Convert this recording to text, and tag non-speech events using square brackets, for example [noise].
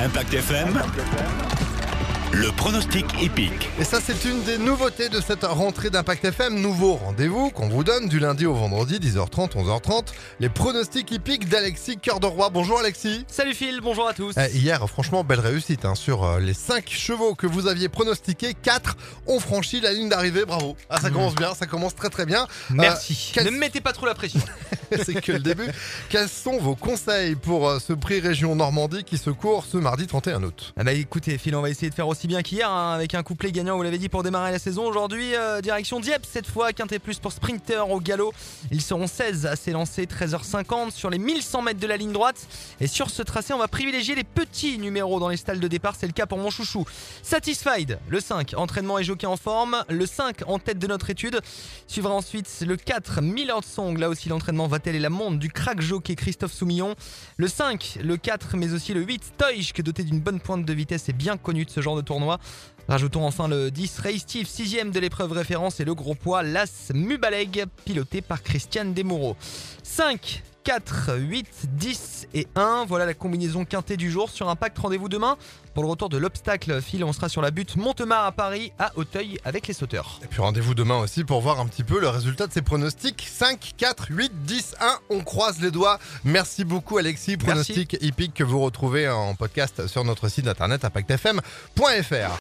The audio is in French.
Impact FM, le pronostic épique. Et ça, c'est une des nouveautés de cette rentrée d'Impact FM. Nouveau rendez-vous qu'on vous donne du lundi au vendredi, 10h30, 11h30. Les pronostics hippiques d'Alexis Cœur de Roi. Bonjour Alexis. Salut Phil, bonjour à tous. Eh, hier, franchement, belle réussite. hein. Sur euh, les 5 chevaux que vous aviez pronostiqués, 4 ont franchi la ligne d'arrivée. Bravo. Ah, ça commence bien, ça commence très très bien. Merci. quel- Ne me mettez pas trop la pression. [laughs] c'est que le début. Quels sont vos conseils pour euh, ce prix Région Normandie qui se court ce mardi 31 août? Ah bah écoutez Phil, on va essayer de faire aussi bien qu'hier hein, avec un couplet gagnant, vous l'avez dit, pour démarrer la saison. Aujourd'hui, euh, direction Dieppe cette fois, Quintet Plus pour Sprinter au galop. Ils seront 16 à s'élancer, 13h50 sur les 1100 mètres de la ligne droite. Et sur ce tracé, on va privilégier les petits numéros dans les stalles de départ. C'est le cas pour mon chouchou. Satisfied, le 5, entraînement et jockey en forme. Le 5 en tête de notre étude. Suivra ensuite le 4, Millard Song. Là aussi, l'entraînement va-t-elle et la montre du crack jockey Christophe Soumillon. Le 5, le 4, mais aussi le 8, Toysk, doté d'une bonne pointe de vitesse et bien connu de ce genre de tournoi. Rajoutons enfin le 10, Ray Steve, 6ème de l'épreuve référence, et le gros poids, l'As Mubaleg, piloté par Christian Desmoureaux. 5, 4, 8, 10 et 1. Voilà la combinaison quintée du jour sur Impact. Rendez-vous demain pour le retour de l'obstacle. Phil, on sera sur la butte Montemar à Paris, à Auteuil, avec les sauteurs. Et puis rendez-vous demain aussi pour voir un petit peu le résultat de ces pronostics. 5, 4, 8, 10, 1. On croise les doigts. Merci beaucoup Alexis. Pronostics hippiques que vous retrouvez en podcast sur notre site internet impactfm.fr.